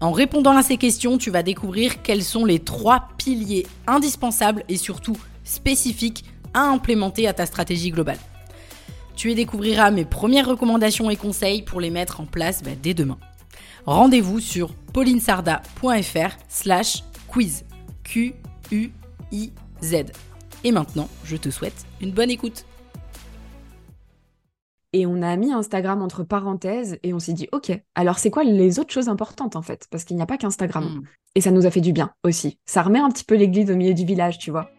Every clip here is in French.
En répondant à ces questions, tu vas découvrir quels sont les trois piliers indispensables et surtout spécifiques à implémenter à ta stratégie globale. Tu y découvriras mes premières recommandations et conseils pour les mettre en place bah, dès demain. Rendez-vous sur paulinesarda.fr slash quiz. Q-U-I-Z. Et maintenant, je te souhaite une bonne écoute. Et on a mis Instagram entre parenthèses et on s'est dit, OK, alors c'est quoi les autres choses importantes en fait? Parce qu'il n'y a pas qu'Instagram. Hmm. Et ça nous a fait du bien aussi. Ça remet un petit peu l'église au milieu du village, tu vois.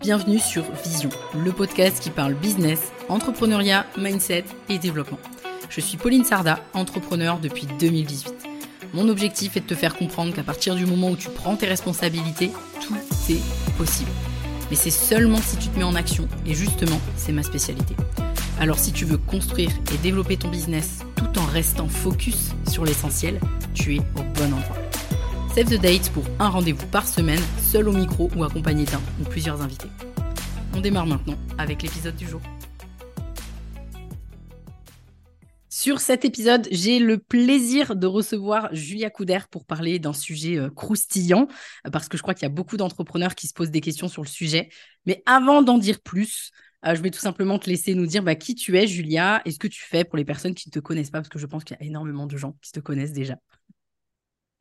Bienvenue sur Vision, le podcast qui parle business, entrepreneuriat, mindset et développement. Je suis Pauline Sarda, entrepreneur depuis 2018. Mon objectif est de te faire comprendre qu'à partir du moment où tu prends tes responsabilités, tout est possible mais c'est seulement si tu te mets en action, et justement, c'est ma spécialité. Alors si tu veux construire et développer ton business tout en restant focus sur l'essentiel, tu es au bon endroit. Save the date pour un rendez-vous par semaine, seul au micro ou accompagné d'un ou plusieurs invités. On démarre maintenant avec l'épisode du jour. Sur cet épisode, j'ai le plaisir de recevoir Julia Couder pour parler d'un sujet euh, croustillant, euh, parce que je crois qu'il y a beaucoup d'entrepreneurs qui se posent des questions sur le sujet. Mais avant d'en dire plus, euh, je vais tout simplement te laisser nous dire bah, qui tu es, Julia, et ce que tu fais pour les personnes qui ne te connaissent pas, parce que je pense qu'il y a énormément de gens qui te connaissent déjà.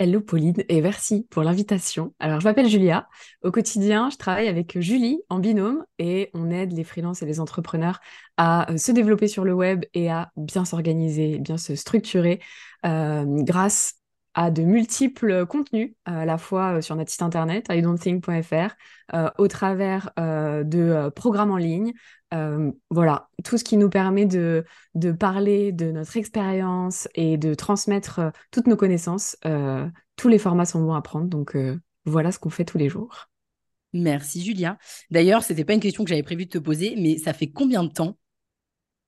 Hello Pauline et merci pour l'invitation. Alors je m'appelle Julia. Au quotidien, je travaille avec Julie en binôme et on aide les freelances et les entrepreneurs à euh, se développer sur le web et à bien s'organiser, bien se structurer euh, grâce à de multiples contenus, à la fois euh, sur notre site internet, idon'tthink.fr, euh, au travers euh, de programmes en ligne. Voilà, tout ce qui nous permet de, de parler de notre expérience et de transmettre toutes nos connaissances. tous les formats sont bons à prendre, donc voilà ce qu'on fait tous les jours. Merci Julia. D'ailleurs, ce n'était pas une question que j'avais prévu de te poser, mais ça fait combien de temps?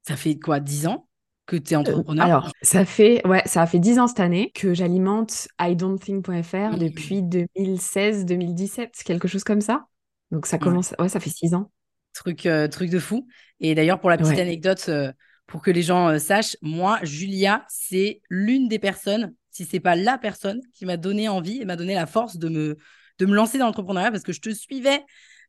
Ça fait quoi, dix ans que tu es entrepreneur? Alors, ça fait, ouais, ça a fait 10 ans cette année que j'alimente idon'tthink.fr depuis 2016-2017, quelque chose comme ça. Donc, ça commence, ouais, ça fait 6 ans. Truc, euh, truc de fou. Et d'ailleurs, pour la petite anecdote, euh, pour que les gens euh, sachent, moi, Julia, c'est l'une des personnes, si c'est pas la personne, qui m'a donné envie et m'a donné la force de me, de me lancer dans l'entrepreneuriat parce que je te suivais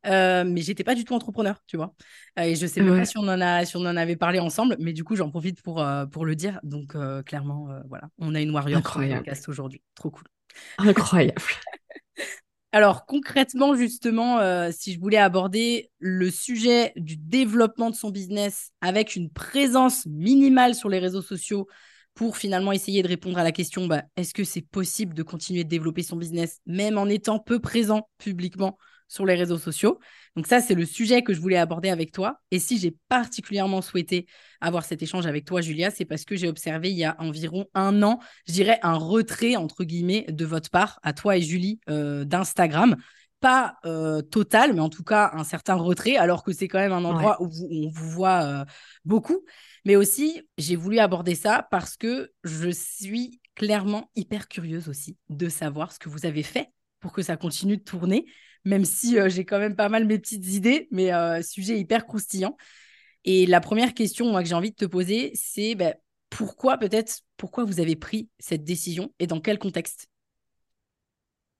mais j'étais pas du tout entrepreneur, tu vois. Et je sais même pas si on, en a, si on en avait parlé ensemble, mais du coup, j'en profite pour, pour le dire. Donc, clairement, voilà, on a une warrior Incroyable. sur podcast aujourd'hui. Trop cool. Incroyable. Alors, concrètement, justement, si je voulais aborder le sujet du développement de son business avec une présence minimale sur les réseaux sociaux pour finalement essayer de répondre à la question bah, est-ce que c'est possible de continuer de développer son business même en étant peu présent publiquement? Sur les réseaux sociaux. Donc ça, c'est le sujet que je voulais aborder avec toi. Et si j'ai particulièrement souhaité avoir cet échange avec toi, Julia, c'est parce que j'ai observé il y a environ un an, je dirais un retrait, entre guillemets, de votre part, à toi et Julie, euh, d'Instagram. Pas euh, total, mais en tout cas un certain retrait, alors que c'est quand même un endroit où, on vous voit euh, beaucoup. Mais aussi, j'ai voulu aborder ça parce que je suis clairement hyper curieuse aussi de savoir ce que vous avez fait pour que ça continue de tourner même si euh, j'ai quand même pas mal mes petites idées, mais euh, sujet hyper croustillant. Et la première question moi, que j'ai envie de te poser, c'est ben, pourquoi peut-être, pourquoi vous avez pris cette décision et dans quel contexte?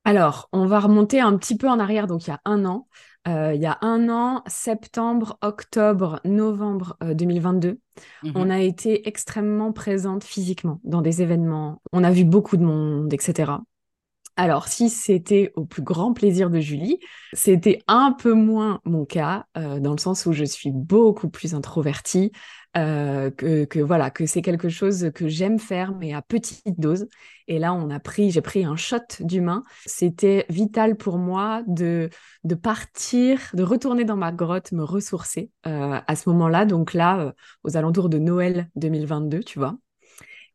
Alors, on va remonter un petit peu en arrière, donc il y a un an. Euh, il y a un an, septembre, octobre, novembre 2022, mmh on a été extrêmement présente physiquement dans des événements. On a vu beaucoup de monde, etc. Alors, si c'était au plus grand plaisir de Julie, c'était un peu moins mon cas, euh, dans le sens où je suis beaucoup plus introvertie, euh, que, voilà, que c'est quelque chose que j'aime faire, mais à petite dose. Et là, on a pris, j'ai pris un shot d'humain. C'était vital pour moi de, de partir, de retourner dans ma grotte, me ressourcer euh, à ce moment-là. Donc là, aux alentours de Noël 2022, tu vois.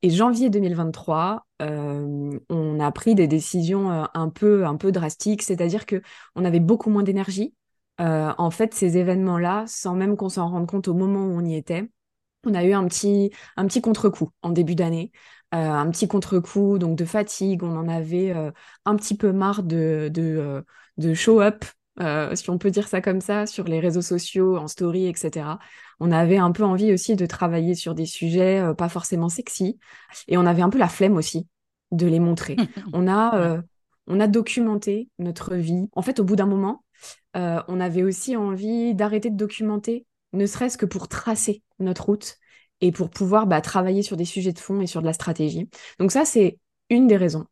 Et janvier 2023, on a pris des décisions un peu, un peu drastiques, c'est-à-dire que on avait beaucoup moins d'énergie. en fait, ces événements-là, sans même qu'on s'en rende compte au moment où on y était, on a eu un petit, un petit contre-coup en début d'année, un petit contre-coup donc de fatigue. On en avait un petit peu marre de, de, de show-up euh, si on peut dire ça comme ça, sur les réseaux sociaux, en story, etc. On avait un peu envie aussi de travailler sur des sujets euh, pas forcément sexy, et on avait un peu la flemme aussi de les montrer. on a, euh, on a documenté notre vie. En fait, au bout d'un moment, on avait aussi envie d'arrêter de documenter, ne serait-ce que pour tracer notre route et pour pouvoir bah, travailler sur des sujets de fond et sur de la stratégie. Donc ça, c'est une des raisons.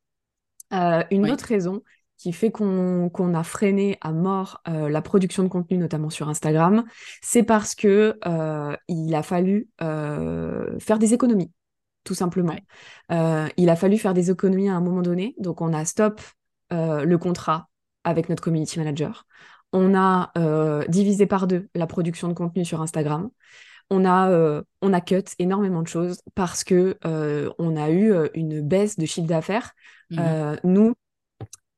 une autre raison, qui fait qu'on a freiné à mort euh, la production de contenu, notamment sur Instagram, c'est parce que euh, il a fallu euh, faire des économies, tout simplement. il a fallu faire des économies à un moment donné, donc on a stop le contrat avec notre community manager. On a divisé par deux la production de contenu sur Instagram. On a, on a cut énormément de choses parce que on a eu une baisse de chiffre d'affaires. Mmh nous,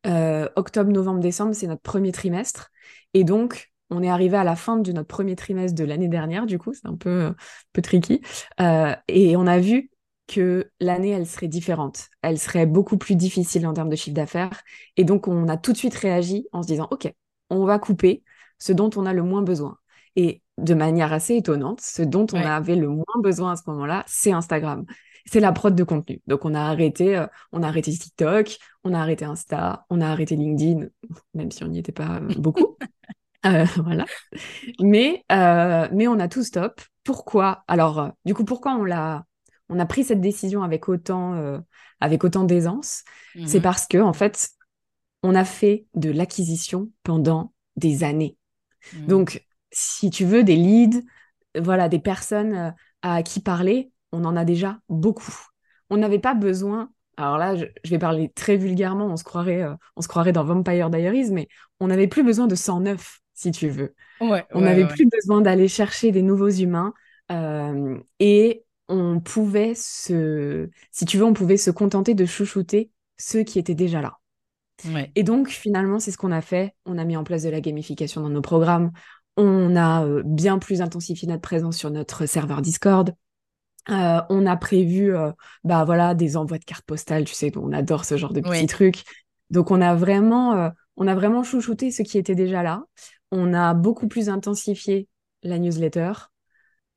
euh, octobre, novembre, décembre, c'est notre premier trimestre. Et donc, on est arrivé à la fin de notre premier trimestre de l'année dernière, du coup, c'est un peu, peu tricky. Euh, et on a vu que l'année, elle serait différente. Elle serait beaucoup plus difficile en termes de chiffre d'affaires. Et donc, on a tout de suite réagi en se disant, OK, on va couper ce dont on a le moins besoin. Et de manière assez étonnante, ce dont on avait le moins besoin à ce moment-là, c'est Instagram c'est la prod de contenu. Donc on a arrêté, euh, on a arrêté TikTok, on a arrêté Insta, on a arrêté LinkedIn, même si on n'y était pas euh, beaucoup. Euh, voilà. Mais mais on a tout stop. Pourquoi? Alors du coup pourquoi on l'a on a pris cette décision avec autant avec autant d'aisance? C'est mmh parce que en fait on a fait de l'acquisition pendant des années. Mmh. Donc si tu veux des leads, voilà des personnes à qui parler, on en a déjà beaucoup. On n'avait pas besoin, alors là, je, vais parler très vulgairement, on se croirait, euh, on se croirait dans Vampire Diaries, mais on n'avait plus besoin de 109, si tu veux. on n'avait plus besoin d'aller chercher des nouveaux humains. Euh, et on pouvait se, si tu veux, on pouvait se contenter de chouchouter ceux qui étaient déjà là. Et donc, finalement, c'est ce qu'on a fait. On a mis en place de la gamification dans nos programmes. On a euh, bien plus intensifié notre présence sur notre serveur Discord. Euh, on a prévu euh, bah voilà des envois de cartes postales, tu sais, on adore ce genre de petits trucs. Donc on a vraiment euh, on a vraiment chouchouté ce qui était déjà là. On a beaucoup plus intensifié la newsletter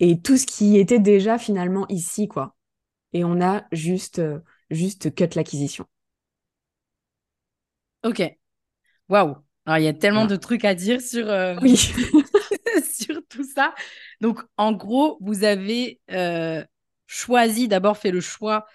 et tout ce qui était déjà finalement ici quoi. Et on a juste juste cut l'acquisition. Ok. Waouh. Alors il y a tellement de trucs à dire sur sur tout ça. Donc en gros, vous avez choisi, d'abord fait le choix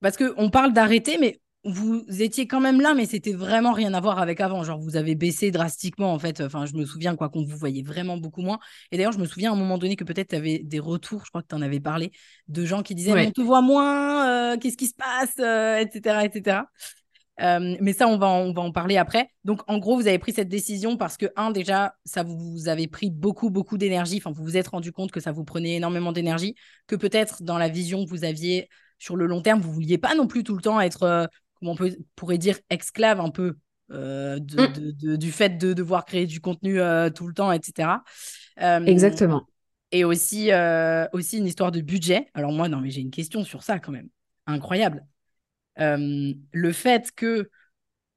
Parce qu'on parle d'arrêter, mais vous étiez quand même là, mais c'était vraiment rien à voir avec avant. Genre, vous avez baissé drastiquement, en fait. Enfin, je me souviens, quoi, qu'on vous voyait vraiment beaucoup moins. Et d'ailleurs, je me souviens à un moment donné que peut-être tu avais des retours, je crois que tu en avais parlé, de gens qui disaient On te voit moins, euh, qu'est-ce qui se passe, etc., euh, etc. Euh, mais ça, on va, en, on va en parler après. Donc, en gros, vous avez pris cette décision parce que, un, déjà, ça vous, vous avez pris beaucoup, beaucoup d'énergie. Enfin, vous vous êtes rendu compte que ça vous prenait énormément d'énergie, que peut-être dans la vision que vous aviez sur le long terme, vous vouliez pas non plus tout le temps être, euh, comment on peut, pourrait dire, esclave un peu euh, mm. du fait de devoir créer du contenu tout le temps, etc. Exactement. Et aussi, aussi une histoire de budget. Alors moi, non, mais j'ai une question sur ça quand même. Incroyable. Euh, le fait que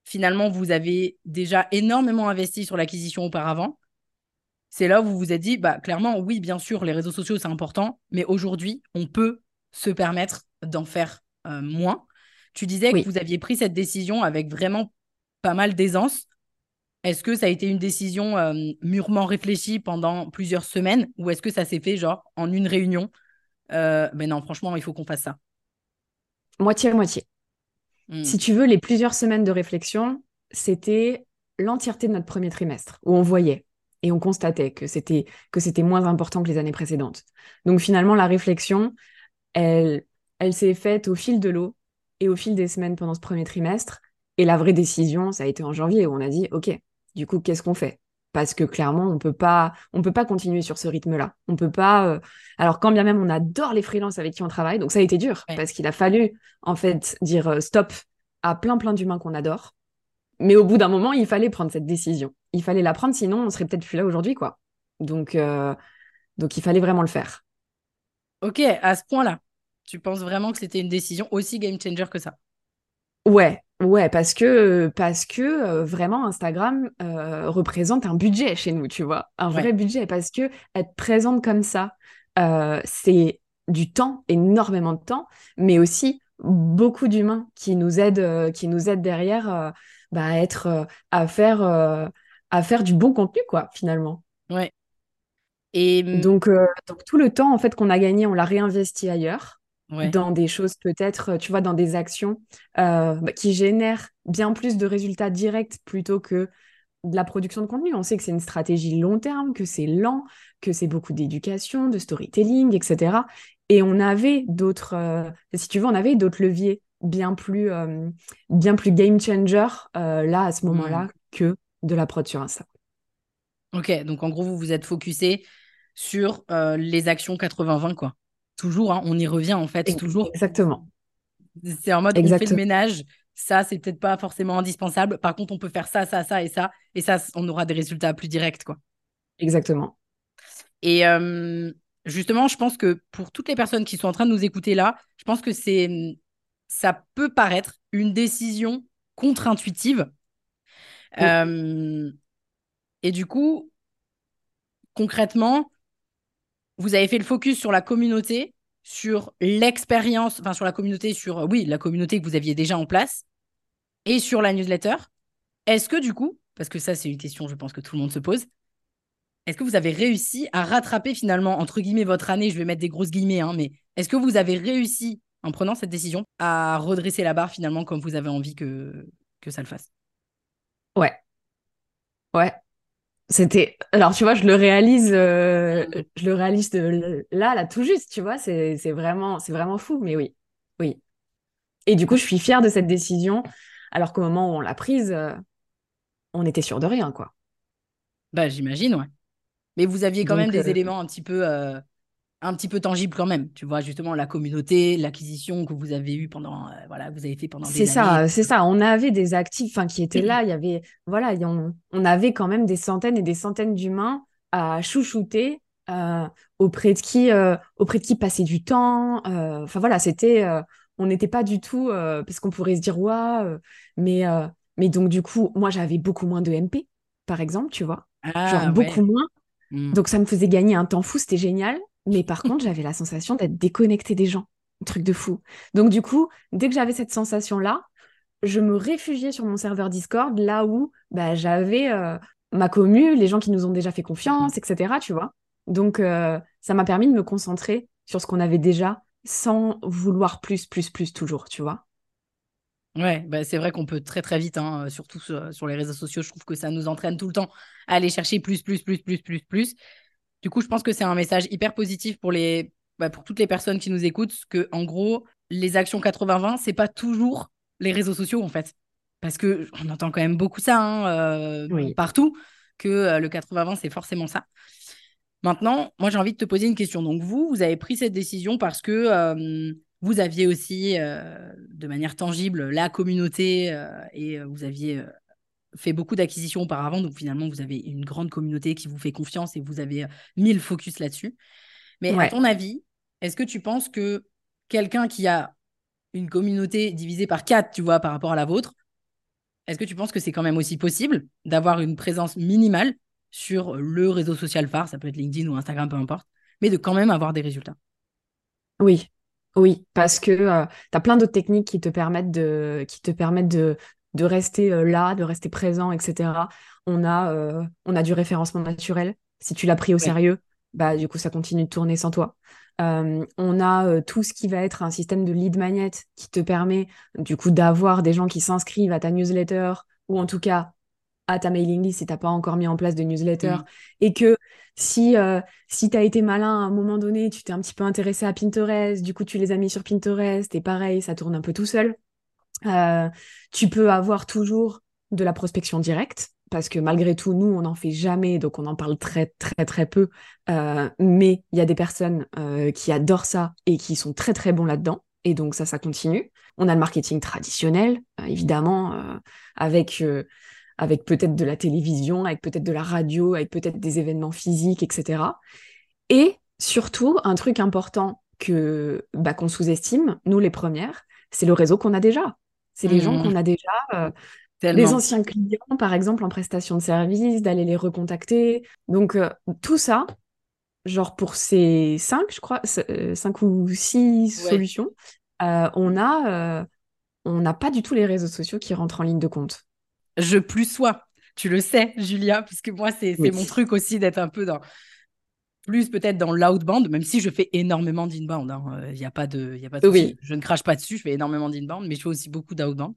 finalement vous avez déjà énormément investi sur l'acquisition auparavant, c'est là où vous vous êtes dit, bah, clairement, oui, bien sûr, les réseaux sociaux, c'est important, mais aujourd'hui, on peut se permettre d'en faire euh, moins. Tu disais que vous aviez pris cette décision avec vraiment pas mal d'aisance. Est-ce que ça a été une décision euh, mûrement réfléchie pendant plusieurs semaines ou est-ce que ça s'est fait genre en une réunion? Mais non, franchement, il faut qu'on fasse ça. Moitié-moitié. Hmm. Si tu veux, les plusieurs semaines de réflexion, c'était l'entièreté de notre premier trimestre, où on voyait et on constatait que c'était que c'était moins important que les années précédentes. Donc finalement, la réflexion, elle, elle s'est faite au fil de l'eau et au fil des semaines pendant ce premier trimestre. Et la vraie décision, ça a été en janvier où on a dit, OK, du coup, qu'est-ce qu'on fait? Parce que clairement on peut pas on peut pas continuer sur ce rythme là on peut pas euh, alors quand bien même on adore les freelances avec qui on travaille donc ça a été dur parce qu'il a fallu en fait dire euh, stop à plein plein d'humains qu'on adore. Mais au bout d'un moment il fallait prendre cette décision. Il fallait la prendre sinon on serait peut-être plus là aujourd'hui quoi. Donc euh, donc il fallait vraiment le faire. Ok à ce point là tu penses vraiment que c'était une décision aussi game changer que ça? Ouais, ouais, parce que, parce que euh, vraiment Instagram euh, représente un budget chez nous, tu vois, un vrai budget, parce que être présente comme ça, euh, c'est du temps, énormément de temps, mais aussi beaucoup d'humains qui nous aident, qui nous aident derrière bah, à être, à faire, à faire du bon contenu, quoi, finalement. Ouais. Et mmh donc, donc tout le temps en fait qu'on a gagné, on l'a réinvesti ailleurs dans des choses peut-être, tu vois, dans des actions euh, bah, qui génèrent bien plus de résultats directs plutôt que de la production de contenu. On sait que c'est une stratégie long terme, que c'est lent, que c'est beaucoup d'éducation, de storytelling, etc. Et on avait d'autres, euh, si tu veux, on avait d'autres leviers bien plus, euh, bien plus game changer là à ce moment-là mmh. que de la prod sur Insta. Ok, donc en gros, vous vous êtes focusé sur les actions 80-20, quoi toujours, hein, on y revient en fait, toujours. Exactement. C'est en mode on fait le ménage. Ça, c'est peut-être pas forcément indispensable. Par contre, on peut faire ça, ça, ça et ça. Et ça, on aura des résultats plus directs, quoi. Exactement. Et euh, justement, je pense que pour toutes les personnes qui sont en train de nous écouter là, je pense que c'est ça peut paraître une décision contre-intuitive. Euh, et du coup, concrètement, vous avez fait le focus sur la communauté, sur l'expérience, enfin sur la communauté, sur, oui, la communauté que vous aviez déjà en place, et sur la newsletter. Est-ce que du coup, parce que ça c'est une question je pense que tout le monde se pose, est-ce que vous avez réussi à rattraper finalement, entre guillemets, votre année, je vais mettre des grosses guillemets, hein, mais est-ce que vous avez réussi, en prenant cette décision, à redresser la barre finalement comme vous avez envie que, que ça le fasse? Ouais. Ouais, c'était alors tu vois je le réalise euh, je le réalise de là là tout juste tu vois c'est vraiment c'est vraiment fou mais oui oui. Et du coup je suis fière de cette décision alors qu'au moment où on l'a prise euh, on était sûr de rien quoi. Bah j'imagine ouais. Mais vous aviez quand même des euh, éléments un petit peu un petit peu tangible quand même. Tu vois, justement, la communauté, l'acquisition que vous avez eue pendant, euh, voilà, vous avez fait pendant des C'est ça, c'est ça. On avait des actifs qui étaient là. Il y avait, voilà, on, on, avait quand même des centaines et des centaines d'humains à chouchouter, euh, auprès de qui, euh, auprès de qui passer du temps. Enfin voilà, c'était, on n'était pas du tout, parce qu'on pourrait se dire, ouais, mais, mais donc du coup, moi j'avais beaucoup moins de MP, par exemple, tu vois, ah, genre beaucoup moins. Mmh. Donc ça me faisait gagner un temps fou, c'était génial. Mais par contre, j'avais la sensation d'être déconnectée des gens. Un truc de fou. Donc, du coup, dès que j'avais cette sensation-là, je me réfugiais sur mon serveur Discord, là où bah, j'avais euh, ma commu, les gens qui nous ont déjà fait confiance, etc. Tu vois Donc, euh, ça m'a permis de me concentrer sur ce qu'on avait déjà sans vouloir plus, plus, plus toujours, tu vois Ouais, bah c'est vrai qu'on peut très très vite, hein, surtout sur, sur, les réseaux sociaux, je trouve que ça nous entraîne tout le temps à aller chercher plus, plus, plus, plus, plus, plus. Du coup, je pense que c'est un message hyper positif pour, les, bah, pour toutes les personnes qui nous écoutent, que en gros, les actions 80-20, c'est pas toujours les réseaux sociaux en fait. Parce que on entend quand même beaucoup ça hein, euh, partout, que euh, le 80-20, c'est forcément ça. Maintenant, moi, j'ai envie de te poser une question. Donc, vous, vous avez pris cette décision parce que euh, vous aviez aussi, de manière tangible, la communauté et vous aviez fait beaucoup d'acquisitions auparavant, donc finalement, vous avez une grande communauté qui vous fait confiance et vous avez euh, mis le focus là-dessus. Mais à ton avis, est-ce que tu penses que quelqu'un qui a une communauté divisée par quatre, tu vois, par rapport à la vôtre, est-ce que tu penses que c'est quand même aussi possible d'avoir une présence minimale sur le réseau social phare, ça peut être LinkedIn ou Instagram, peu importe, mais de quand même avoir des résultats? Oui, oui, parce que euh, tu as plein d'autres techniques qui te permettent de, qui te permettent de, de rester euh, là, de rester présent, etc. On a, euh, on a du référencement naturel. Si tu l'as pris au sérieux, bah du coup ça continue de tourner sans toi. Euh, on a tout ce qui va être un système de lead magnet qui te permet du coup d'avoir des gens qui s'inscrivent à ta newsletter ou en tout cas à ta mailing list si t'as pas encore mis en place de newsletter mmh. et que si si tu as été malin à un moment donné, tu t'es un petit peu intéressé à Pinterest, du coup tu les as mis sur Pinterest et pareil, ça tourne un peu tout seul. Euh, tu peux avoir toujours de la prospection directe parce que malgré tout, nous, on n'en fait jamais, donc on en parle très, très, très peu. Euh, mais il y a des personnes euh, qui adorent ça et qui sont très, très bons là-dedans. Et donc ça, ça continue. On a le marketing traditionnel, évidemment, avec, avec peut-être de la télévision, avec peut-être de la radio, avec peut-être des événements physiques, etc. Et surtout, un truc important que bah, qu'on sous-estime, nous les premières, c'est le réseau qu'on a déjà. C'est les gens mmh. qu'on a déjà, euh, les anciens clients, par exemple, en prestation de service, d'aller les recontacter. Donc, euh, tout ça, genre pour ces cinq, je crois, euh, cinq ou six solutions, on a, on n'a pas du tout les réseaux sociaux qui rentrent en ligne de compte. Je plus sois. Tu le sais, Julia, puisque moi, c'est mon truc aussi d'être un peu dans plus peut-être dans l'outbound, même si je fais énormément d'inbound. Il hein. n'y euh, a pas de, y a pas de oui. Je ne crache pas dessus, je fais énormément d'inbound, mais je fais aussi beaucoup d'outbound.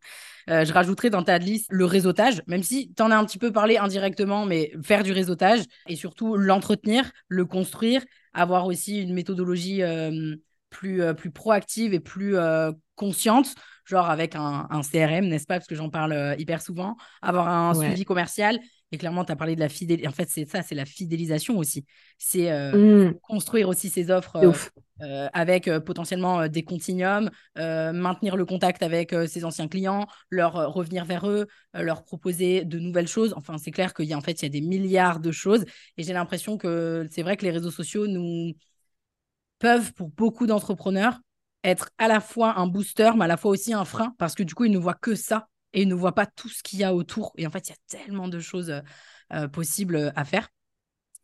Euh, je rajouterai dans ta liste le réseautage, même si tu en as un petit peu parlé indirectement, mais faire du réseautage et surtout l'entretenir, le construire, avoir aussi une méthodologie euh, plus, plus proactive et plus consciente, genre avec un, un CRM, n'est-ce pas? Parce que j'en parle hyper souvent, avoir un suivi commercial et clairement, tu as parlé de la fidélisation. En fait, c'est ça, c'est la fidélisation aussi. C'est euh, mmh. construire aussi ces offres euh, euh, avec potentiellement des continuums, maintenir le contact avec ses anciens clients, leur revenir vers eux, leur proposer de nouvelles choses. Enfin, c'est clair qu'il y a en fait, il y a des milliards de choses. Et j'ai l'impression que c'est vrai que les réseaux sociaux nous peuvent, pour beaucoup d'entrepreneurs, être à la fois un booster, mais à la fois aussi un frein, parce que du coup, ils ne voient que ça et ne voit pas tout ce qu'il y a autour. Et en fait, il y a tellement de choses euh, euh, possibles à faire.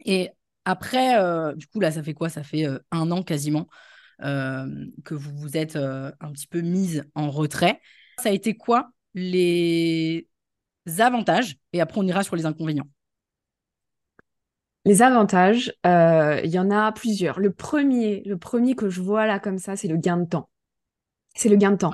Et après, euh, du coup, là, ça fait quoi? Ça fait un an quasiment que vous vous êtes un petit peu mise en retrait. Ça a été quoi les avantages? Et après, on ira sur les inconvénients. Les avantages, il y en a plusieurs. Le premier, le premier que je vois là comme ça, c'est le gain de temps. C'est le gain de temps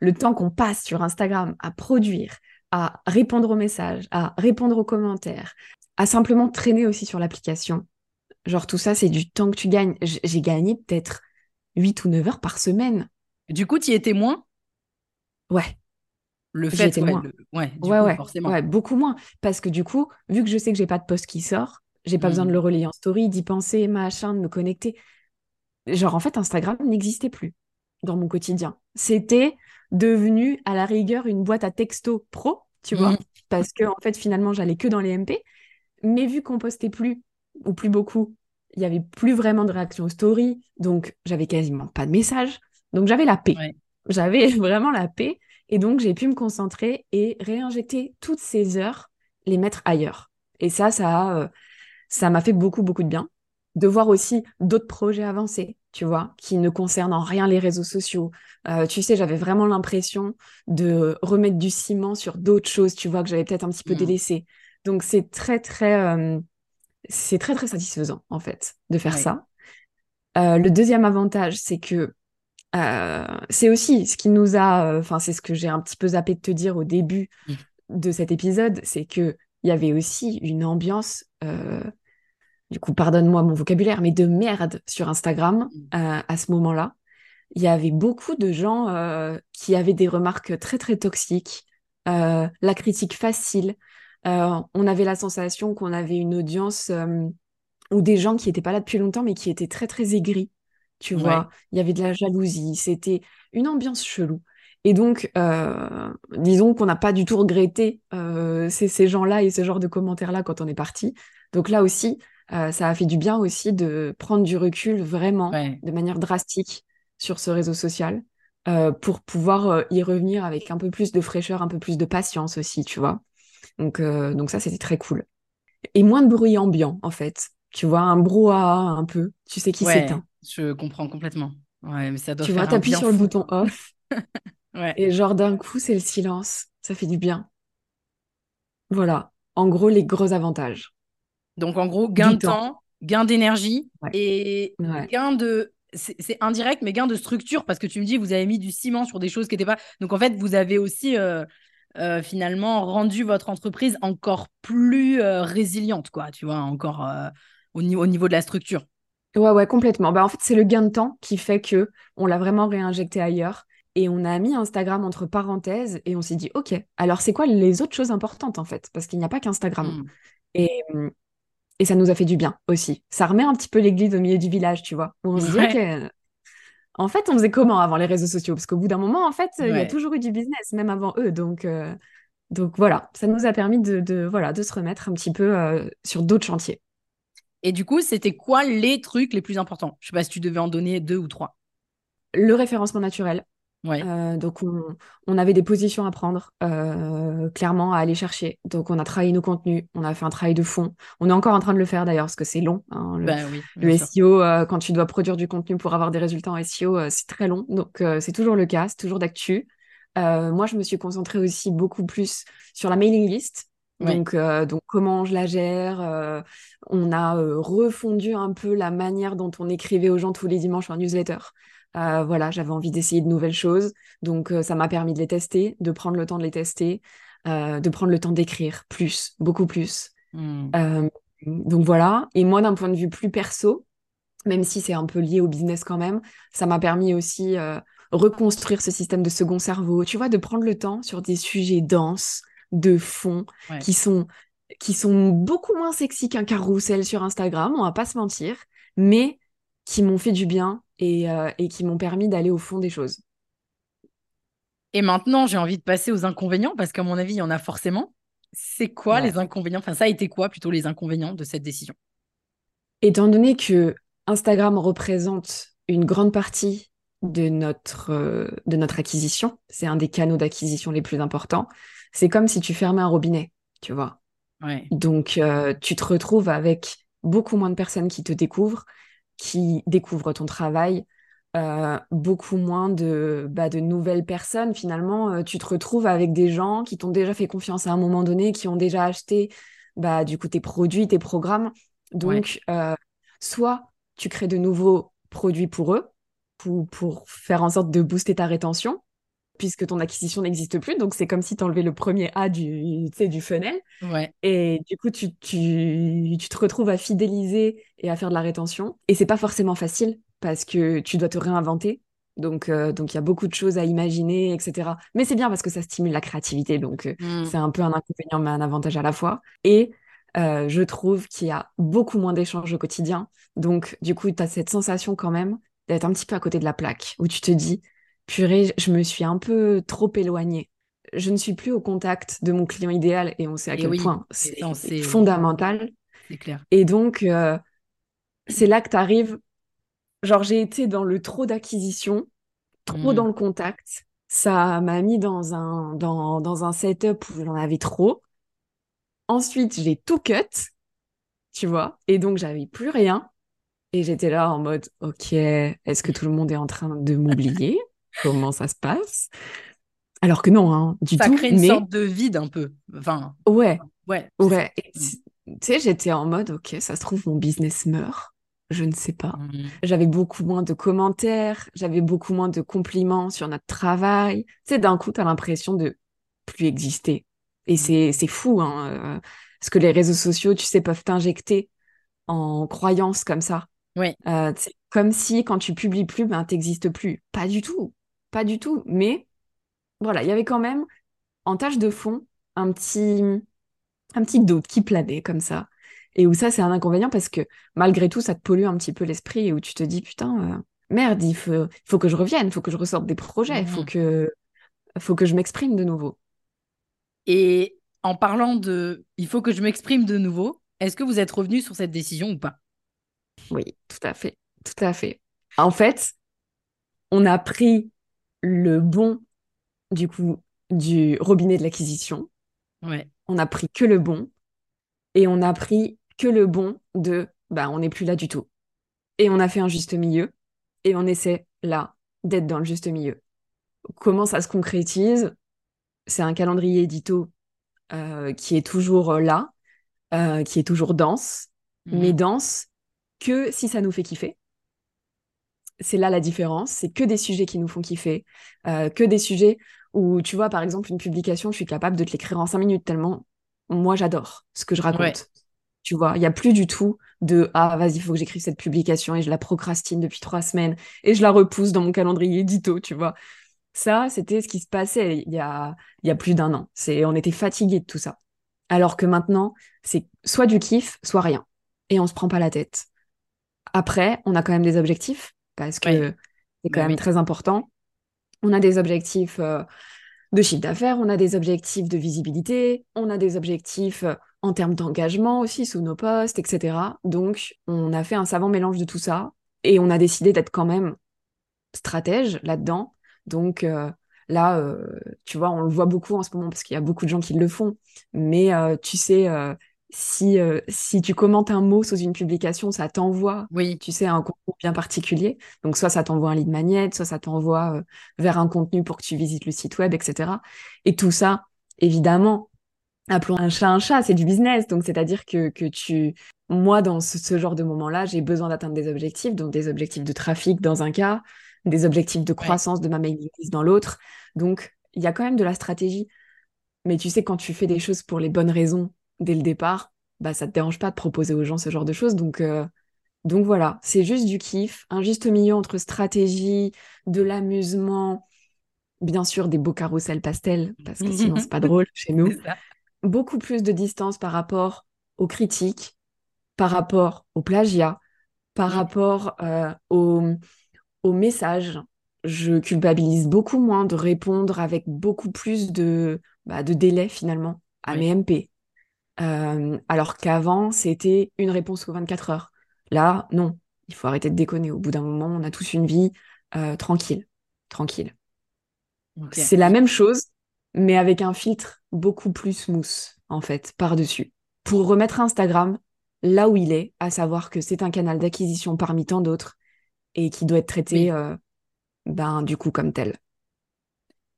le temps qu'on passe sur Instagram à produire, à répondre aux messages, à répondre aux commentaires, à simplement traîner aussi sur l'application. Genre tout ça, c'est du temps que tu gagnes. J'ai gagné peut-être 8 ou 9 heures par semaine. Du coup, tu y étais moins? Ouais. Le fait, ouais, moins. ouais, ouais, forcément. ouais, beaucoup moins. Parce que du coup, vu que je sais que j'ai pas de post qui sort, j'ai pas besoin de hmm. le relayer en story, d'y penser, machin, de me connecter. Genre, en fait, Instagram n'existait plus dans mon quotidien. C'était devenu à la rigueur une boîte à texto pro, tu vois, mm. parce que en fait finalement j'allais que dans les MP, mais vu qu'on postait plus ou plus beaucoup, il y avait plus vraiment de réaction aux stories, donc j'avais quasiment pas de messages, donc j'avais la paix, j'avais vraiment la paix, et donc j'ai pu me concentrer et réinjecter toutes ces heures, les mettre ailleurs. Et ça, ça, euh, ça m'a fait beaucoup beaucoup de bien. De voir aussi d'autres projets avancés, tu vois, qui ne concernent en rien les réseaux sociaux. Euh, tu sais, j'avais vraiment l'impression de remettre du ciment sur d'autres choses, tu vois, que j'avais peut-être un petit peu mmh. délaissé. Donc c'est très très euh, c'est très très satisfaisant en fait de faire ça. Euh, le deuxième avantage, c'est que c'est aussi ce qui nous a, enfin c'est ce que j'ai un petit peu zappé de te dire au début mmh. de cet épisode, c'est que il y avait aussi une ambiance du coup, pardonne-moi mon vocabulaire, mais de merde sur Instagram mm. euh, à ce moment-là. Il y avait beaucoup de gens euh, qui avaient des remarques très très toxiques, euh, la critique facile. on avait la sensation qu'on avait une audience ou des gens qui n'étaient pas là depuis longtemps, mais qui étaient très très aigris. Tu vois, il y avait de la jalousie, c'était une ambiance chelou. Et donc, disons qu'on n'a pas du tout regretté ces gens-là et ce genre de commentaires-là quand on est parti. Donc là aussi, euh, ça a fait du bien aussi de prendre du recul vraiment de manière drastique sur ce réseau social euh, pour pouvoir euh, y revenir avec un peu plus de fraîcheur, un peu plus de patience aussi, tu vois. Donc, donc ça, c'était très cool. Et moins de bruit ambiant, en fait. Tu vois, un brouhaha un peu. Tu sais qui c'est. Je comprends complètement. Ouais, mais ça doit tu vois, t'appuies sur le bouton off. Et genre d'un coup, c'est le silence. Ça fait du bien. Voilà. En gros, les gros avantages. Donc, en gros, gain de temps, gain d'énergie et gain de. C'est indirect, mais gain de structure parce que tu me dis, vous avez mis du ciment sur des choses qui n'étaient pas. Donc, en fait, vous avez aussi euh, euh, finalement rendu votre entreprise encore plus euh, résiliente, quoi, tu vois, encore au, niveau, au niveau de la structure. Ouais, ouais, complètement. Bah, en fait, c'est le gain de temps qui fait que on l'a vraiment réinjecté ailleurs. Et on a mis Instagram entre parenthèses et on s'est dit, OK, alors c'est quoi les autres choses importantes en fait? Parce qu'il n'y a pas qu'Instagram. Mm. Et, et ça nous a fait du bien aussi. Ça remet un petit peu l'église au milieu du village, tu vois. On se dit, Ouais. En fait, on faisait comment avant les réseaux sociaux? Parce qu'au bout d'un moment, en fait, il y a toujours eu du business, même avant eux. Donc, euh, donc voilà, ça nous a permis de, de, voilà, de se remettre un petit peu euh, sur d'autres chantiers. Et du coup, c'était quoi les trucs les plus importants? Je sais pas si tu devais en donner deux ou trois. Le référencement naturel. Ouais. Euh, donc, on, on avait des positions à prendre, euh, clairement, à aller chercher. Donc, on a travaillé nos contenus, on a fait un travail de fond. On est encore en train de le faire d'ailleurs, parce que c'est long. hein, le, Ben oui. le bien sûr. SEO, euh, quand tu dois produire du contenu pour avoir des résultats en SEO, c'est très long. Donc, c'est toujours le cas, c'est toujours d'actu. Moi, je me suis concentrée aussi beaucoup plus sur la mailing list. Ouais. Donc, donc, comment je la gère. on a refondu un peu la manière dont on écrivait aux gens tous les dimanches en newsletter. Euh, voilà, j'avais envie d'essayer de nouvelles choses. Donc, euh, ça m'a permis de les tester, de prendre le temps de les tester, euh, de prendre le temps d'écrire plus, beaucoup plus. Mm. Euh, donc voilà. Et moi, d'un point de vue plus perso, même si c'est un peu lié au business quand même, ça m'a permis aussi reconstruire ce système de second cerveau. Tu vois, de prendre le temps sur des sujets denses, de fond, Ouais. qui sont qui sont beaucoup moins sexy qu'un carrousel sur Instagram, on va pas se mentir, mais qui m'ont fait du bien et, euh, et qui m'ont permis d'aller au fond des choses. Et maintenant, j'ai envie de passer aux inconvénients parce qu'à mon avis, il y en a forcément. C'est quoi Ouais. les inconvénients? Enfin, ça a été quoi plutôt les inconvénients de cette décision? Étant donné que Instagram représente une grande partie de notre, euh, de notre acquisition, c'est un des canaux d'acquisition les plus importants, c'est comme si tu fermais un robinet, tu vois. Ouais. Donc, euh, tu te retrouves avec beaucoup moins de personnes qui te découvrent, qui découvrent ton travail, euh, beaucoup moins de, bah, de nouvelles personnes. Finalement, euh, tu te retrouves avec des gens qui t'ont déjà fait confiance à un moment donné, qui ont déjà acheté bah, du coup tes produits, tes programmes. Donc, euh, soit tu crées de nouveaux produits pour eux, pour, pour faire en sorte de booster ta rétention, puisque ton acquisition n'existe plus. Donc, c'est comme si tu enlevais le premier A du, du funnel. Ouais. Et du coup, tu, tu, tu te retrouves à fidéliser et à faire de la rétention. Et c'est pas forcément facile parce que tu dois te réinventer. Donc, euh, donc il y a beaucoup de choses à imaginer, etc. Mais c'est bien parce que ça stimule la créativité. Donc, euh, Mm. c'est un peu un inconvénient, mais un avantage à la fois. Et euh, je trouve qu'il y a beaucoup moins d'échanges au quotidien. Donc, du coup, tu as cette sensation quand même d'être un petit peu à côté de la plaque, où tu te dis, purée, je me suis un peu trop éloignée. Je ne suis plus au contact de mon client idéal et on sait à Et quel oui, point c'est fondamental. C'est clair. Et donc, euh, c'est là que tu arrives. Genre, j'ai été dans le trop d'acquisition, trop Mm. dans le contact. Ça m'a mis dans un, dans, dans un setup où j'en avais trop. Ensuite, j'ai tout cut, tu vois, et donc j'avais plus rien. Et j'étais là en mode, ok, est-ce que tout le monde est en train de m'oublier? Comment ça se passe? Alors que non, hein, du Ça tout. crée une mais sorte de vide un peu. Enfin, ouais, ouais. ouais. Tu tu sais, j'étais en mode, ok, ça se trouve, mon business meurt. Je ne sais pas. ça. Mm. J'avais beaucoup moins de commentaires, j'avais beaucoup moins de compliments sur notre travail. Tu sais, d'un coup, tu as l'impression de plus exister. Et Mm. c'est, fou, hein, euh, parce que les réseaux sociaux, tu sais, peuvent t'injecter en croyances comme ça. Ouais. Euh, comme si quand tu publies plus, ben, t'existes plus. Pas du tout. Pas du tout. Mais voilà, il y avait quand même, en tâche de fond, un petit, un petit doute qui planait comme ça. Et où ça, c'est un inconvénient parce que malgré tout, ça te pollue un petit peu l'esprit et où tu te dis, putain, euh, merde, il faut, que je revienne, il faut que je ressorte des projets, il faut Mhm. que, faut que je m'exprime de nouveau. Et en parlant de il faut que je m'exprime de nouveau, est-ce que vous êtes revenu sur cette décision ou pas? Oui, tout à fait, tout à fait. En fait, on a pris le bon, du coup, du robinet de l'acquisition. Ouais. On a pris que le bon et on a pris que le bon de bah on n'est plus là du tout. Et on a fait un juste milieu et on essaie là d'être dans le juste milieu. Comment ça se concrétise? C'est un calendrier édito euh, qui est toujours euh, là, euh, qui est toujours dense, mais Mhm. dense que si ça nous fait kiffer. C'est là la différence, c'est que des sujets qui nous font kiffer, euh, que des sujets où, tu vois, par exemple, une publication, je suis capable de te l'écrire en cinq minutes tellement moi j'adore ce que je raconte. Ouais. Tu vois, il n'y a plus du tout de ah vas-y, il faut que j'écrive cette publication et je la procrastine depuis trois semaines et je la repousse dans mon calendrier édito, tu vois. Ça, c'était ce qui se passait il y a, il y a plus d'un an. C'est, on était fatigué de tout ça. Alors que maintenant, c'est soit du kiff, soit rien. Et on se prend pas la tête. Après, on a quand même des objectifs parce que c'est quand bah même très important. On a des objectifs euh, de chiffre d'affaires, on a des objectifs de visibilité, on a des objectifs euh, en termes d'engagement aussi sous nos postes, etc. Donc, on a fait un savant mélange de tout ça et on a décidé d'être quand même stratège là-dedans. Donc, euh, là, tu vois, on le voit beaucoup en ce moment parce qu'il y a beaucoup de gens qui le font. Mais tu sais, si, euh, si tu commentes un mot sous une publication, ça t'envoie, oui. tu sais, un contenu bien particulier. Donc, soit ça t'envoie un lead magnet, soit ça t'envoie euh, vers un contenu pour que tu visites le site web, etc. Et tout ça, évidemment, appelons un chat un chat, c'est du business. Donc, c'est-à-dire que, que tu, moi, dans ce, genre de moment-là, j'ai besoin d'atteindre des objectifs, donc des objectifs de trafic dans un cas, des objectifs de croissance de ma mailing list dans l'autre. Donc, il y a quand même de la stratégie. Mais tu sais, quand tu fais des choses pour les bonnes raisons, dès le départ, bah ça te dérange pas de proposer aux gens ce genre de choses. Donc, euh, donc voilà, c'est juste du kiff, un juste milieu entre stratégie, de l'amusement, bien sûr des beaux carousels pastels, parce que sinon c'est pas drôle chez nous. Beaucoup plus de distance par rapport aux critiques, par rapport aux plagiats, par rapport euh, aux, aux messages. Je culpabilise beaucoup moins de répondre avec beaucoup plus de, bah, de délai finalement à mes MP, euh, alors qu'avant, c'était une réponse aux 24 heures. Là, non, il faut arrêter de déconner. Au bout d'un moment, on a tous une vie euh, tranquille. Tranquille. C'est la même chose, mais avec un filtre beaucoup plus smooth, en fait, par-dessus. Pour remettre Instagram là où il est, à savoir que c'est un canal d'acquisition parmi tant d'autres et qui doit être traité, euh, ben, du coup, comme tel.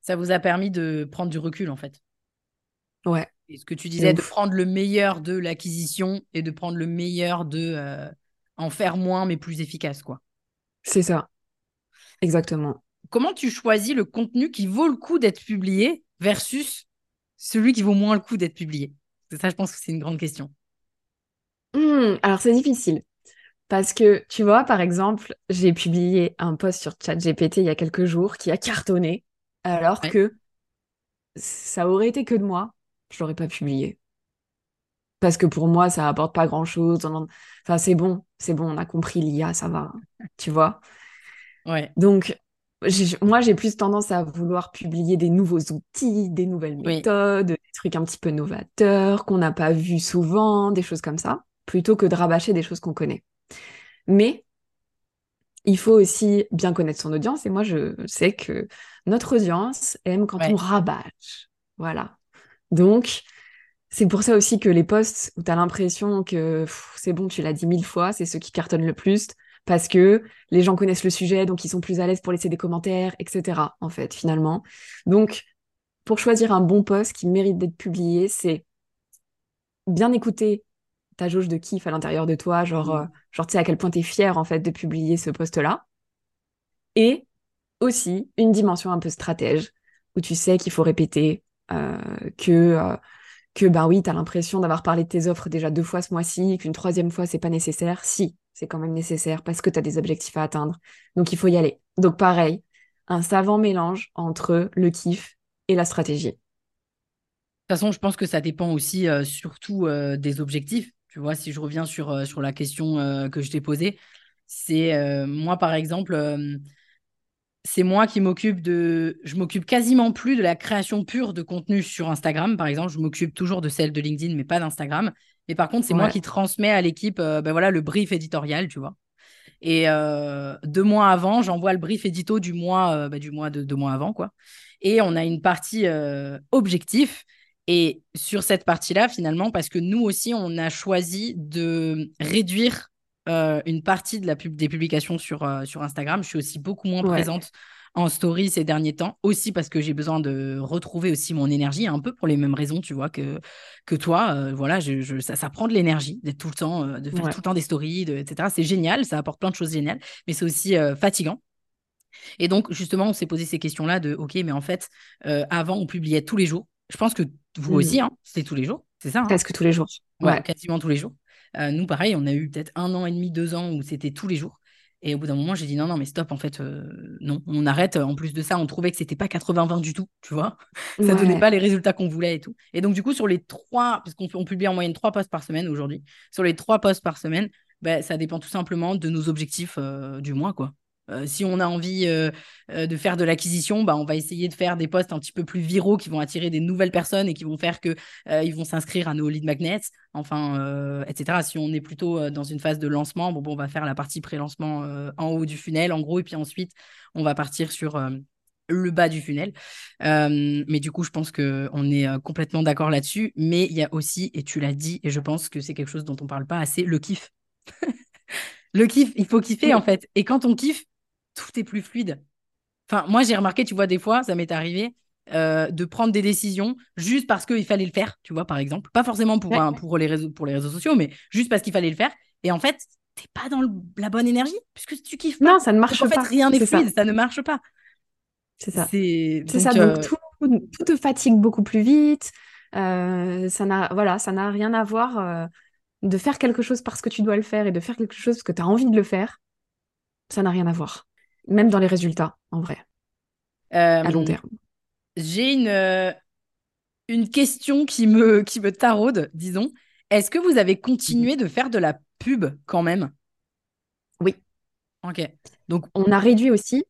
Ça vous a permis de prendre du recul, en fait. Ouais, et ce que tu disais, de prendre le meilleur de l'acquisition et de prendre le meilleur de euh, en faire moins mais plus efficace, quoi. C'est ça. Exactement. Comment tu choisis le contenu qui vaut le coup d'être publié versus celui qui vaut moins le coup d'être publié? Ça, je pense que c'est une grande question. Hmm, alors, c'est difficile. Parce que, tu vois, par exemple, j'ai publié un post sur ChatGPT il y a quelques jours qui a cartonné, alors que ça aurait été que de moi je l'aurais pas publié. Parce que pour moi, ça apporte pas grand-chose. Enfin, c'est bon, c'est bon, on a compris l'IA, ça va, tu vois. Ouais. Donc, moi, j'ai plus tendance à vouloir publier des nouveaux outils, des nouvelles méthodes, des trucs un petit peu novateurs qu'on n'a pas vus souvent, des choses comme ça, plutôt que de rabâcher des choses qu'on connaît. Mais il faut aussi bien connaître son audience. Et moi, je sais que notre audience aime quand on rabâche. Voilà. Donc, c'est pour ça aussi que les posts où tu as l'impression que c'est bon, tu l'as dit mille fois, c'est ceux qui cartonnent le plus parce que les gens connaissent le sujet, donc ils sont plus à l'aise pour laisser des commentaires, etc. En fait, finalement. Donc, pour choisir un bon post qui mérite d'être publié, c'est bien écouter ta jauge de kiff à l'intérieur de toi, genre, mmh. euh, genre tu sais à quel point tu es fier en fait de publier ce post-là. Et aussi une dimension un peu stratège où tu sais qu'il faut répéter, que euh, que bah oui, tu as l'impression d'avoir parlé de tes offres déjà deux fois ce mois-ci, qu'une troisième fois c'est pas nécessaire. Si, c'est quand même nécessaire parce que tu as des objectifs à atteindre. Donc il faut y aller. Donc pareil, un savant mélange entre le kiff et la stratégie. De toute façon, je pense que ça dépend aussi euh, surtout des objectifs. Tu vois, si je reviens sur, sur la question que je t'ai posée, c'est moi par exemple c'est moi qui m'occupe de. Je m'occupe quasiment plus de la création pure de contenu sur Instagram, par exemple. Je m'occupe toujours de celle de LinkedIn, mais pas d'Instagram. Mais par contre, c'est moi qui transmets à l'équipe euh, ben voilà, le brief éditorial, tu vois. Et euh, deux mois avant, j'envoie le brief édito du mois, euh, ben, du mois de deux mois avant, quoi. Et on a une partie objectif. Et sur cette partie-là, finalement, parce que nous aussi, on a choisi de réduire euh, une partie de la pub des publications sur, euh, sur Instagram. Je suis aussi beaucoup moins présente en story ces derniers temps, aussi parce que j'ai besoin de retrouver aussi mon énergie, un peu pour les mêmes raisons, tu vois, que, que toi. Euh, voilà, je, ça, ça, prend de l'énergie d'être tout le temps, de faire tout le temps des stories, de, etc. C'est génial, ça apporte plein de choses géniales, mais c'est aussi fatigant. Et donc, justement, on s'est posé ces questions-là de, OK, mais en fait, avant, on publiait tous les jours. Je pense que vous aussi, mmh. hein, c'était tous les jours, c'est ça hein? Presque tous les jours. ouais, quasiment tous les jours. Euh, nous, pareil, on a eu peut-être un an et demi, deux ans où c'était tous les jours. Et au bout d'un moment, j'ai dit non, non, mais stop, en fait, euh, non, on arrête. En plus de ça, on trouvait que c'était pas 80-20 du tout, tu vois. Ça ne donnait pas les résultats qu'on voulait et tout. Et donc, du coup, sur les trois, parce qu'on publie en moyenne trois posts par semaine aujourd'hui, sur les trois posts par semaine, ben, ça dépend tout simplement de nos objectifs euh, du mois, quoi. Euh, si on a envie euh, euh, de faire de l'acquisition, bah, on va essayer de faire des posts un petit peu plus viraux qui vont attirer des nouvelles personnes et qui vont faire qu'ils ils vont s'inscrire à nos lead magnets, enfin, etc. Si on est plutôt dans une phase de lancement, bon, bon on va faire la partie pré-lancement en haut du funnel, en gros, et puis ensuite, on va partir sur le bas du funnel. mais du coup, je pense qu'on est complètement d'accord là-dessus. Mais il y a aussi, et tu l'as dit, et je pense que c'est quelque chose dont on parle pas assez, le kiff. le kiff, il faut kiffer en fait. Et quand on kiffe, tout est plus fluide. Enfin, moi, j'ai remarqué, tu vois, des fois, ça m'est arrivé euh, de prendre des décisions juste parce qu'il fallait le faire, tu vois, par exemple. Pas forcément pour, pour, les, réseaux, pour les réseaux sociaux, mais juste parce qu'il fallait le faire. Et en fait, t'es pas dans la bonne énergie, puisque tu kiffes pas. Non, ça ne marche pas. En fait, rien n'est fluide, ça. ne marche pas. C'est ça. C'est ça, donc euh, tout, te fatigue beaucoup plus vite. Euh, ça n'a voilà, ça n'a rien à voir de faire quelque chose parce que tu dois le faire et de faire quelque chose parce que tu as envie de le faire. Ça n'a rien à voir même dans les résultats, en vrai, à long euh, terme. J'ai une, euh, une question qui me, qui me taraude, disons. Est-ce que vous avez continué de faire de la pub quand même? Oui. Ok. Donc on a réduit aussi.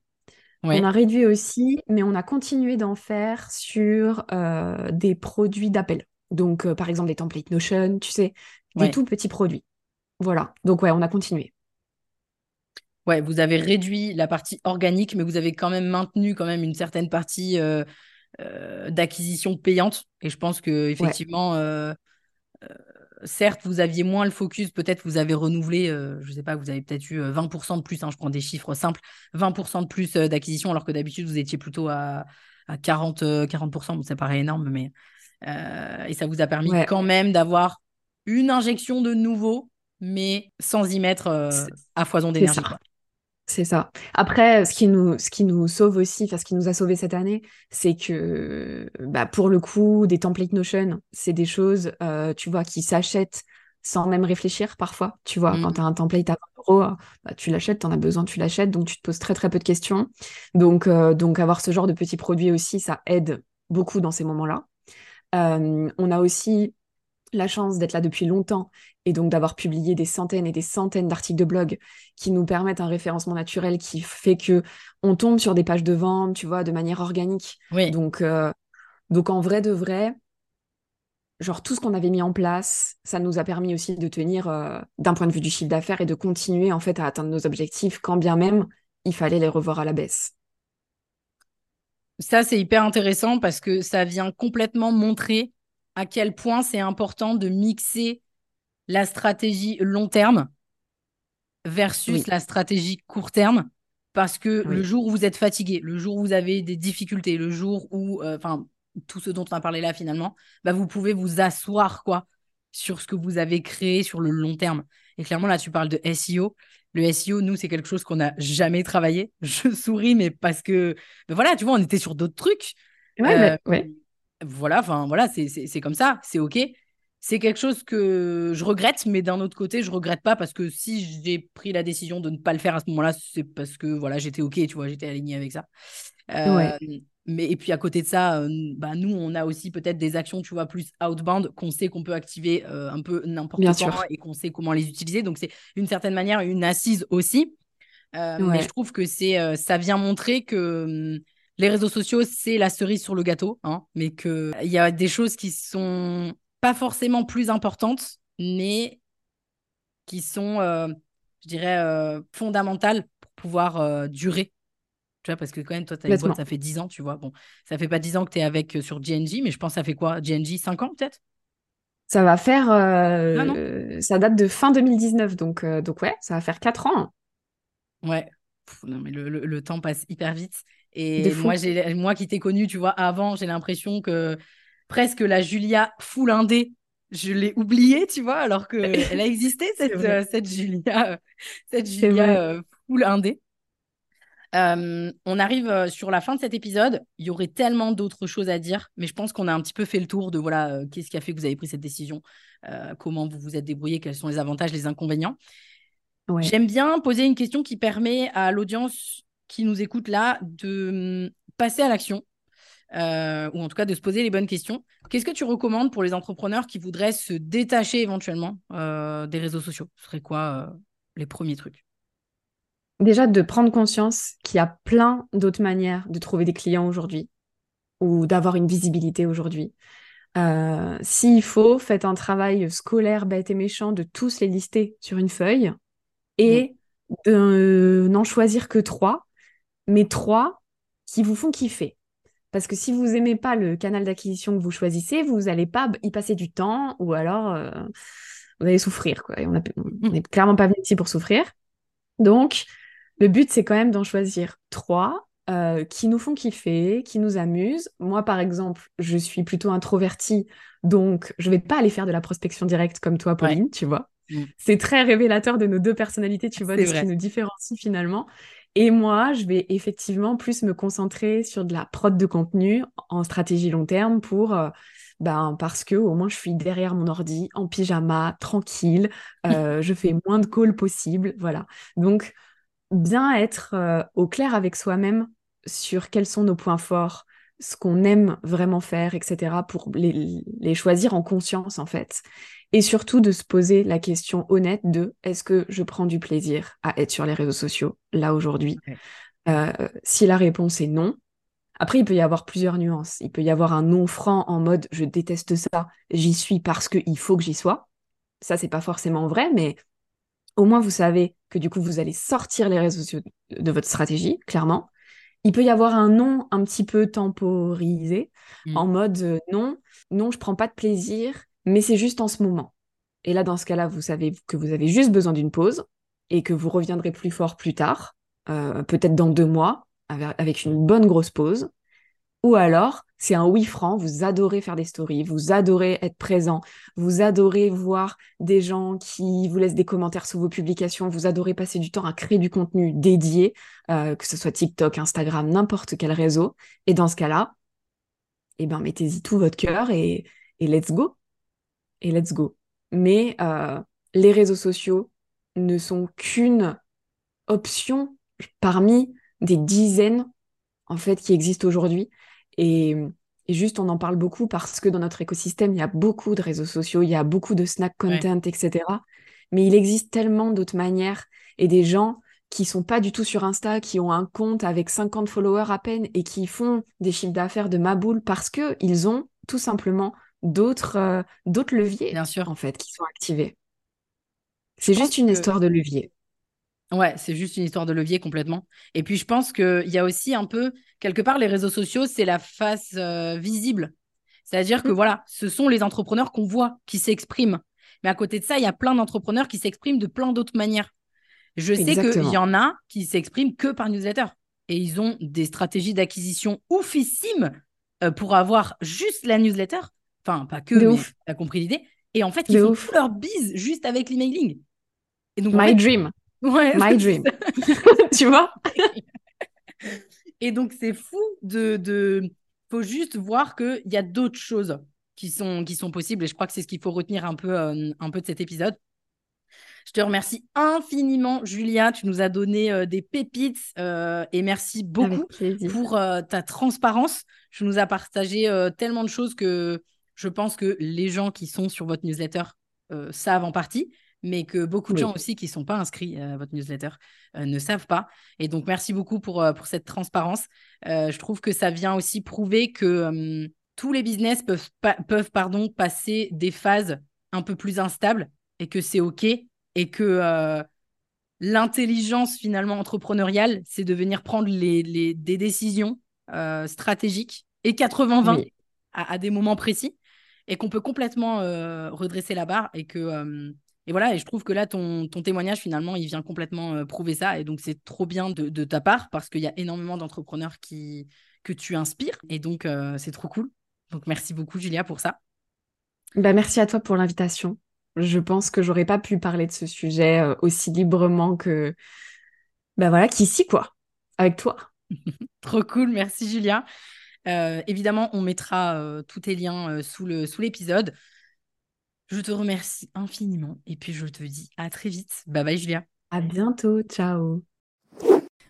On a réduit aussi, mais on a continué d'en faire sur euh, des produits d'appel. Donc, par exemple, des templates Notion, tu sais, des tout petits produits. Voilà. Donc, ouais, on a continué. Ouais, vous avez réduit la partie organique, mais vous avez quand même maintenu quand même une certaine partie euh, euh, d'acquisition payante. Et je pense que effectivement, euh, certes, vous aviez moins le focus. Peut-être vous avez renouvelé, je ne sais pas, vous avez peut-être eu 20% de plus. Hein, je prends des chiffres simples, 20% de plus d'acquisition, alors que d'habitude vous étiez plutôt à, 40, 40%. ça paraît énorme, mais et ça vous a permis quand même d'avoir une injection de nouveau mais sans y mettre à foison d'énergie. C'est ça. Après, ce qui nous, ce qui nous sauve aussi, enfin, ce qui nous a sauvé cette année, c'est que, bah, pour le coup, des templates Notion, c'est des choses, euh, tu vois, qui s'achètent sans même réfléchir parfois. Tu vois, quand mmh. tu as un template à 20 euros, bah, tu l'achètes, tu en as besoin, tu l'achètes, donc tu te poses très très peu de questions. Donc, euh, donc avoir ce genre de petits produits aussi, ça aide beaucoup dans ces moments-là. Euh, on a aussi la chance d'être là depuis longtemps et donc d'avoir publié des centaines et des centaines d'articles de blog qui nous permettent un référencement naturel qui fait que on tombe sur des pages de vente, tu vois, de manière organique. Oui. Donc, euh, donc en vrai de vrai, genre tout ce qu'on avait mis en place, ça nous a permis aussi de tenir euh, d'un point de vue du chiffre d'affaires et de continuer en fait à atteindre nos objectifs, quand bien même il fallait les revoir à la baisse. Ça, c'est hyper intéressant parce que ça vient complètement montrer à quel point c'est important de mixer la stratégie long terme versus la stratégie court terme. Parce que le jour où vous êtes fatigué, le jour où vous avez des difficultés, le jour où, euh, enfin, tout ce dont on a parlé là finalement, bah, vous pouvez vous asseoir quoi sur ce que vous avez créé sur le long terme. Et clairement, là, tu parles de SEO. Le SEO, nous, c'est quelque chose qu'on n'a jamais travaillé. Je souris, mais parce que, ben voilà, tu vois, on était sur d'autres trucs. Ouais, ouais. Voilà, enfin voilà, c'est comme ça, c'est ok. C'est quelque chose que je regrette, mais d'un autre côté, je regrette pas parce que si j'ai pris la décision de ne pas le faire à ce moment-là, c'est parce que voilà, j'étais ok, tu vois, j'étais aligné avec ça. Euh, mais et puis à côté de ça, euh, bah, nous, on a aussi peut-être des actions, tu vois, plus outbound qu'on sait qu'on peut activer euh, un peu n'importe quand et qu'on sait comment les utiliser. Donc c'est d'une certaine manière une assise aussi. Mais je trouve que c'est ça vient montrer que hum, les réseaux sociaux, c'est la cerise sur le gâteau, hein, mais qu'il y a des choses qui sont pas forcément plus importantes, mais qui sont, euh, je dirais, euh, fondamentales pour pouvoir euh, durer. Tu vois, parce que quand même, toi, tu as une boîte, ça fait 10 ans, tu vois. Bon, ça fait pas 10 ans que tu es avec sur GNG, mais je pense que ça fait quoi? GNG 5 ans peut-être? Ça va faire. ça date de fin 2019, donc, donc ouais, ça va faire 4 ans. Ouais. non, mais le, temps passe hyper vite. Et moi, moi qui t'ai connue, tu vois, avant, j'ai l'impression que presque la Julia full indé, je l'ai oubliée, tu vois, alors qu'elle a existé, cette, euh, cette Julia, cette Julia euh, full indé. Euh, on arrive sur la fin de cet épisode. Il y aurait tellement d'autres choses à dire, mais je pense qu'on a un petit peu fait le tour de voilà qu'est-ce qui a fait que vous avez pris cette décision, comment vous vous êtes débrouillé, quels sont les avantages, les inconvénients. J'aime bien poser une question qui permet à l'audience qui nous écoute là de hum, passer à l'action. Euh, ou en tout cas de se poser les bonnes questions. Qu'est-ce que tu recommandes pour les entrepreneurs qui voudraient se détacher éventuellement euh, des réseaux sociaux? Ce serait quoi les premiers trucs? Déjà, de prendre conscience qu'il y a plein d'autres manières de trouver des clients aujourd'hui ou d'avoir une visibilité aujourd'hui. Euh, S'il faut, faites un travail scolaire bête et méchant de tous les lister sur une feuille et mm. de n'en choisir que trois, mais trois qui vous font kiffer. Parce que si vous n'aimez pas le canal d'acquisition que vous choisissez, vous n'allez pas y passer du temps ou alors euh, vous allez souffrir. Quoi. Et on n'est clairement pas venu ici pour souffrir. Donc, le but, c'est quand même d'en choisir trois euh, qui nous font kiffer, qui nous amusent. Moi, par exemple, je suis plutôt introvertie, donc je vais pas aller faire de la prospection directe comme toi, Pauline, tu vois. Mm. C'est très révélateur de nos deux personnalités, tu vois, de ce qui nous différencie finalement. Et moi, je vais effectivement plus me concentrer sur de la prod de contenu en stratégie long terme pour euh, ben parce que au moins je suis derrière mon ordi en pyjama, tranquille, euh, je fais moins de calls possible, voilà. Donc bien être au clair avec soi-même sur quels sont nos points forts, ce qu'on aime vraiment faire, etc., pour les, choisir en conscience, en fait. Et surtout de se poser la question honnête de est-ce que je prends du plaisir à être sur les réseaux sociaux, là, aujourd'hui? Euh, Si la réponse est non, après, il peut y avoir plusieurs nuances. Il peut y avoir un non franc en mode je déteste ça, j'y suis parce qu'il faut que j'y sois. Ça, c'est pas forcément vrai, mais au moins vous savez que du coup, vous allez sortir les réseaux sociaux de votre stratégie, clairement. Il peut y avoir un non un petit peu temporisé, mm. en mode euh, non, non, je prends pas de plaisir, mais c'est juste en ce moment. Et là, dans ce cas-là, vous savez que vous avez juste besoin d'une pause et que vous reviendrez plus fort plus tard, euh, peut-être dans deux mois, avec une bonne grosse pause. Ou alors, c'est un oui franc, vous adorez faire des stories, vous adorez être présent, vous adorez voir des gens qui vous laissent des commentaires sous vos publications, vous adorez passer du temps à créer du contenu dédié, euh, que ce soit TikTok, Instagram, n'importe quel réseau. Et dans ce cas-là, eh ben, mettez-y tout votre cœur et, let's go. Et let's go. Mais euh, les réseaux sociaux ne sont qu'une option parmi des dizaines en fait qui existent aujourd'hui. Et, juste, on en parle beaucoup parce que dans notre écosystème, il y a beaucoup de réseaux sociaux, il y a beaucoup de snack content, etc. Mais il existe tellement d'autres manières et des gens qui sont pas du tout sur Insta, qui ont un compte avec 50 followers à peine et qui font des chiffres d'affaires de ma boule parce que ils ont tout simplement d'autres euh, d'autres leviers Bien sûr. en fait qui sont activés. C'est juste une histoire de levier. Ouais, c'est juste une histoire de levier complètement. Et puis je pense qu'il y a aussi un peu, quelque part, les réseaux sociaux, c'est la face euh, visible. C'est-à-dire que mmh. voilà, ce sont les entrepreneurs qu'on voit, qui s'expriment. Mais à côté de ça, il y a plein d'entrepreneurs qui s'expriment de plein d'autres manières. Je sais qu'il y en a qui s'expriment que par newsletter. Et ils ont des stratégies d'acquisition oufissimes euh, pour avoir juste la newsletter. Enfin, pas que, mais tu as compris l'idée. Et en fait, ils font leur bise juste avec l'emailing. My dream. Ouais, My dream. tu vois? Et donc, c'est fou de, de. faut juste voir qu'il y a d'autres choses qui sont, qui sont possibles. Et je crois que c'est ce qu'il faut retenir un peu, euh, un peu de cet épisode. Je te remercie infiniment, Julia. Tu nous as donné euh, des pépites euh, et merci beaucoup pour ta transparence. Tu nous as partagé tellement de choses que je pense que les gens qui sont sur votre newsletter savent en partie mais que beaucoup de gens aussi qui ne sont pas inscrits à votre newsletter euh, ne savent pas. Et donc, merci beaucoup pour, euh, pour cette transparence. Euh, je trouve que ça vient aussi prouver que tous les business peuvent, peuvent pardon, passer des phases un peu plus instables et que c'est OK et que l'intelligence finalement entrepreneuriale, c'est de venir prendre les, les des décisions stratégiques et 80-20 à, à, des moments précis et qu'on peut complètement redresser la barre et que et voilà, et je trouve que là, ton, ton témoignage, finalement, il vient complètement euh, prouver ça. Et donc, c'est trop bien de, de, ta part parce qu'il y a énormément d'entrepreneurs qui, que tu inspires. Et donc, euh, c'est trop cool. Donc, merci beaucoup, Julia, pour ça. Bah, merci à toi pour l'invitation. Je pense que j'aurais pas pu parler de ce sujet euh, aussi librement que, bah voilà, qu'ici, quoi, avec toi. trop cool. Merci, Julia. évidemment, on mettra tous tes liens sous l'épisode. Sous je te remercie infiniment et puis je te dis à très vite. Bye bye Julia. À bientôt, ciao.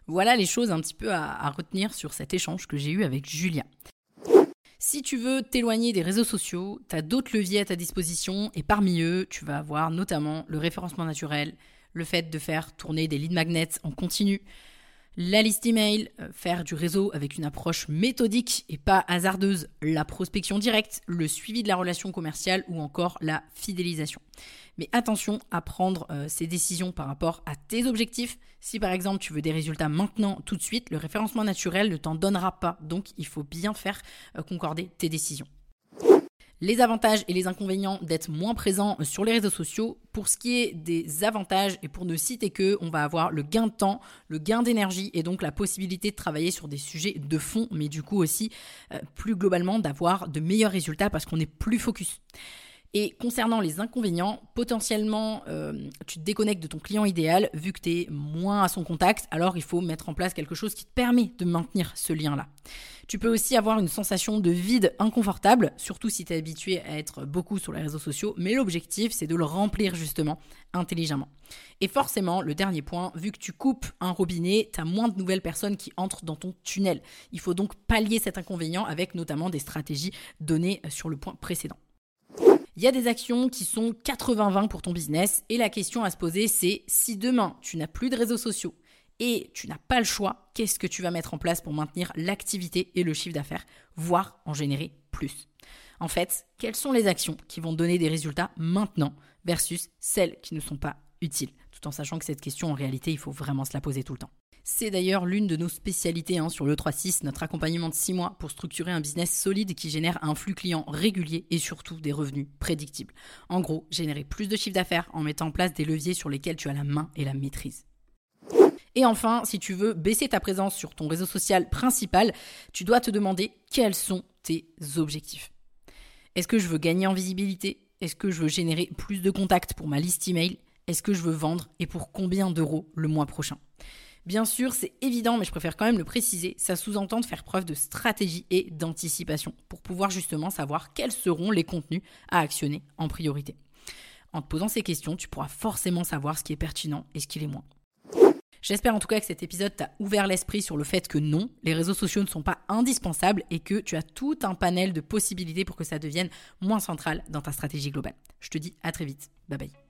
Voilà les choses un petit peu à, retenir sur cet échange que j'ai eu avec Julia. Si tu veux t'éloigner des réseaux sociaux, tu as d'autres leviers à ta disposition et parmi eux, tu vas avoir notamment le référencement naturel, le fait de faire tourner des lead magnets en continu, la liste email, euh, faire du réseau avec une approche méthodique et pas hasardeuse, la prospection directe, le suivi de la relation commerciale ou encore la fidélisation. Mais attention à prendre euh, ces décisions par rapport à tes objectifs. Si par exemple tu veux des résultats maintenant, tout de suite, le référencement naturel ne t'en donnera pas. Donc il faut bien faire euh, concorder tes décisions les avantages et les inconvénients d'être moins présent sur les réseaux sociaux. Pour ce qui est des avantages, et pour ne citer que, on va avoir le gain de temps, le gain d'énergie et donc la possibilité de travailler sur des sujets de fond, mais du coup aussi euh, plus globalement d'avoir de meilleurs résultats parce qu'on est plus focus. Et concernant les inconvénients, potentiellement, euh, tu te déconnectes de ton client idéal vu que tu es moins à son contact, alors il faut mettre en place quelque chose qui te permet de maintenir ce lien-là. Tu peux aussi avoir une sensation de vide inconfortable, surtout si tu es habitué à être beaucoup sur les réseaux sociaux, mais l'objectif, c'est de le remplir justement intelligemment. Et forcément, le dernier point, vu que tu coupes un robinet, tu as moins de nouvelles personnes qui entrent dans ton tunnel. Il faut donc pallier cet inconvénient avec notamment des stratégies données sur le point précédent. Il y a des actions qui sont 80-20 pour ton business et la question à se poser c'est si demain tu n'as plus de réseaux sociaux et tu n'as pas le choix, qu'est-ce que tu vas mettre en place pour maintenir l'activité et le chiffre d'affaires, voire en générer plus? En fait, quelles sont les actions qui vont donner des résultats maintenant versus celles qui ne sont pas utiles? Tout en sachant que cette question, en réalité, il faut vraiment se la poser tout le temps. C'est d'ailleurs l'une de nos spécialités hein, sur le 3.6, notre accompagnement de 6 mois pour structurer un business solide qui génère un flux client régulier et surtout des revenus prédictibles. En gros, générer plus de chiffre d'affaires en mettant en place des leviers sur lesquels tu as la main et la maîtrise. Et enfin, si tu veux baisser ta présence sur ton réseau social principal, tu dois te demander quels sont tes objectifs. Est-ce que je veux gagner en visibilité? Est-ce que je veux générer plus de contacts pour ma liste email? Est-ce que je veux vendre et pour combien d'euros le mois prochain? Bien sûr, c'est évident, mais je préfère quand même le préciser, ça sous-entend de faire preuve de stratégie et d'anticipation pour pouvoir justement savoir quels seront les contenus à actionner en priorité. En te posant ces questions, tu pourras forcément savoir ce qui est pertinent et ce qui l'est moins. J'espère en tout cas que cet épisode t'a ouvert l'esprit sur le fait que non, les réseaux sociaux ne sont pas indispensables et que tu as tout un panel de possibilités pour que ça devienne moins central dans ta stratégie globale. Je te dis à très vite. Bye bye.